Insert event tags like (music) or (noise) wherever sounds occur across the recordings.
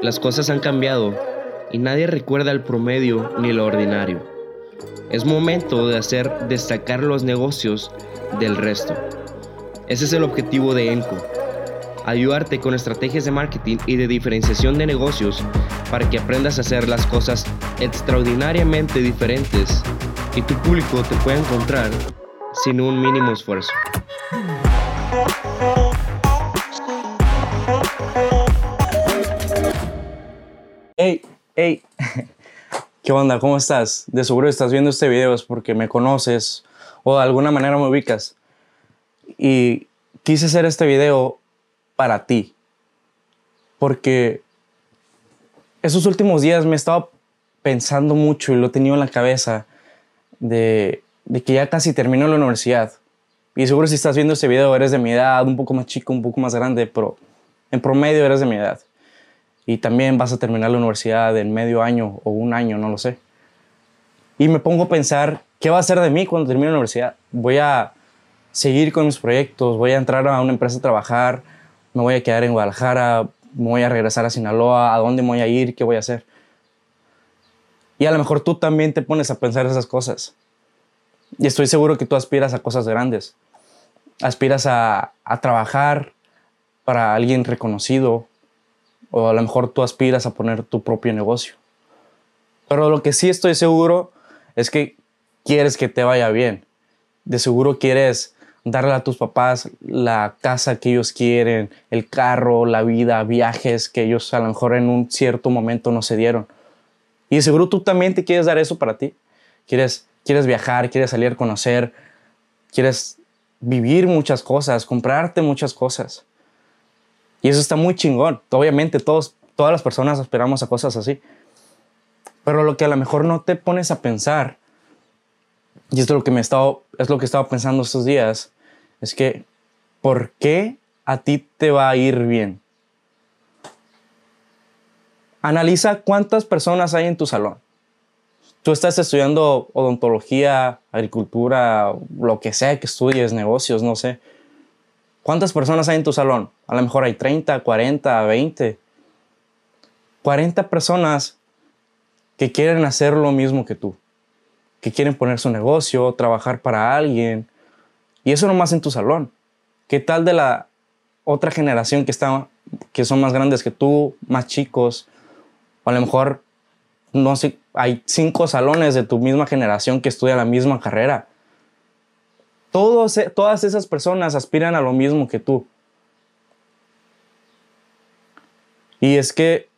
Las cosas han cambiado y nadie recuerda el promedio ni lo ordinario. Es momento de hacer destacar los negocios del resto. Ese es el objetivo de ENCO. Ayudarte con estrategias de marketing y de diferenciación de negocios para que aprendas a hacer las cosas extraordinariamente diferentes y tu público te pueda encontrar sin un mínimo esfuerzo. Hey, hey, (laughs) ¿qué onda? ¿Cómo estás? De seguro estás viendo este video es porque me conoces o de alguna manera me ubicas. Y quise hacer este video para ti. Porque esos últimos días me he estado pensando mucho y lo he tenido en la cabeza de, de que ya casi termino la universidad. Y seguro si estás viendo este video eres de mi edad, un poco más chico, un poco más grande, pero en promedio eres de mi edad y también vas a terminar la universidad en medio año o un año, no lo sé. Y me pongo a pensar, ¿qué va a ser de mí cuando termine la universidad? Voy a seguir con mis proyectos, voy a entrar a una empresa a trabajar, me voy a quedar en Guadalajara, me voy a regresar a Sinaloa, ¿a dónde voy a ir? ¿Qué voy a hacer? Y a lo mejor tú también te pones a pensar esas cosas. Y estoy seguro que tú aspiras a cosas grandes. Aspiras a, a trabajar para alguien reconocido, o a lo mejor tú aspiras a poner tu propio negocio. Pero lo que sí estoy seguro es que quieres que te vaya bien. De seguro quieres darle a tus papás la casa que ellos quieren, el carro, la vida, viajes que ellos a lo mejor en un cierto momento no se dieron. Y de seguro tú también te quieres dar eso para ti. Quieres, quieres viajar, quieres salir a conocer, quieres vivir muchas cosas, comprarte muchas cosas. Y eso está muy chingón. Obviamente todos, todas las personas esperamos a cosas así. Pero lo que a lo mejor no te pones a pensar, y esto es lo que me he es lo que he pensando estos días, es que ¿por qué a ti te va a ir bien? Analiza cuántas personas hay en tu salón. Tú estás estudiando odontología, agricultura, lo que sea que estudies, negocios, no sé ¿Cuántas personas hay en tu salón? A lo mejor hay 30, 40, 20. 40 personas que quieren hacer lo mismo que tú, que quieren poner su negocio, trabajar para alguien. Y eso nomás en tu salón. ¿Qué tal de la otra generación que, está, que son más grandes que tú, más chicos? O a lo mejor, no sé, hay cinco salones de tu misma generación que estudian la misma carrera e, todas esas personas aspiran a lo mismo que tú. Y es que,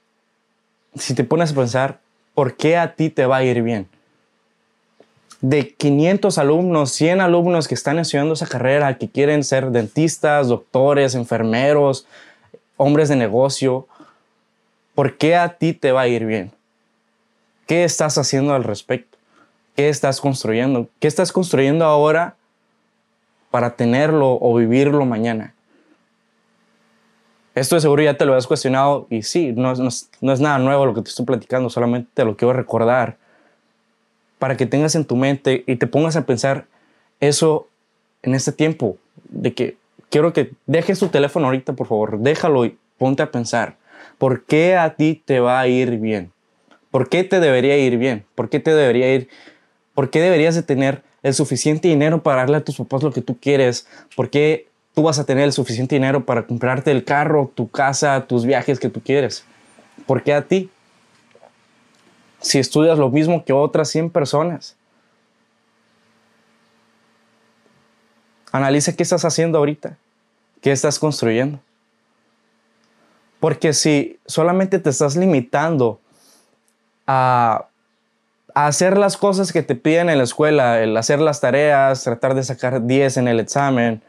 si te pones a pensar, ¿por qué a ti te va a ir bien? De 500 alumnos, 100 alumnos que están estudiando esa carrera, que quieren ser dentistas, doctores, enfermeros, hombres de negocio, ¿por qué a ti te va a ir bien? ¿Qué estás haciendo al respecto? ¿Qué estás construyendo? ¿Qué estás construyendo ahora para tenerlo o vivirlo mañana. Esto de seguro ya te lo has cuestionado y sí, no, no, es nada nuevo lo que te estoy platicando, solamente te lo quiero recordar para que tengas en tu mente y te pongas a pensar eso en este tiempo, de que quiero que dejes tu teléfono ahorita, por favor, déjalo y ponte a pensar, ¿por qué a ti te va a ir bien? ¿Por qué te debería ir bien? ¿Por qué te debería ir? ¿Por qué deberías de tener el suficiente dinero para darle a tus papás lo que tú quieres? ¿Por qué tú vas a tener el suficiente dinero para comprarte el carro, tu casa, tus viajes que tú quieres? ¿Por qué a ti? Si estudias lo mismo que otras 100 personas. Analiza qué estás haciendo ahorita, qué estás construyendo. Porque si solamente te estás limitando a hacer las cosas que te piden en la escuela, el hacer las tareas, tratar de sacar 10 en el examen.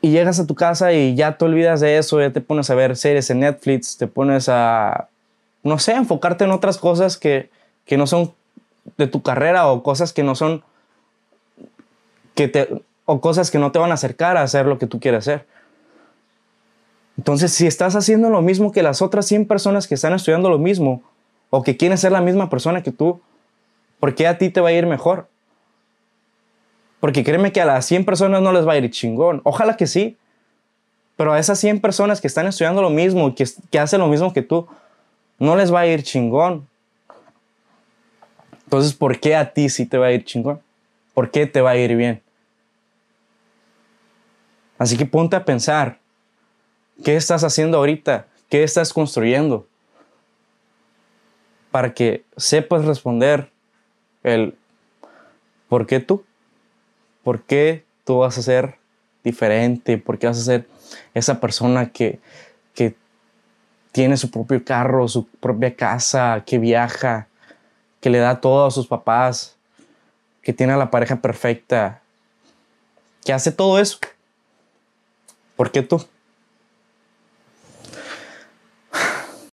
Y llegas a tu casa y ya te olvidas de eso, ya te pones a ver series en Netflix, te pones a, no sé, enfocarte en otras cosas que, que no son de tu carrera o cosas que no son, que te, o cosas que no te van a acercar a hacer lo que tú quieres hacer. Entonces, si estás haciendo lo mismo que las otras 100 personas que están estudiando lo mismo o que quieren ser la misma persona que tú, ¿por qué a ti te va a ir mejor? Porque créeme que a las 100 personas no les va a ir chingón. Ojalá que sí. Pero a esas 100 personas que están estudiando lo mismo, que, que hacen lo mismo que tú, no les va a ir chingón. Entonces, ¿por qué a ti sí te va a ir chingón? ¿Por qué te va a ir bien? Así que ponte a pensar, ¿qué estás haciendo ahorita? ¿Qué estás construyendo? Para que sepas responder el ¿por qué tú? ¿Por qué tú vas a ser diferente? ¿Por qué vas a ser esa persona que, que tiene su propio carro, su propia casa, que viaja, que le da todo a sus papás, que tiene a la pareja perfecta, que hace todo eso? ¿Por qué tú?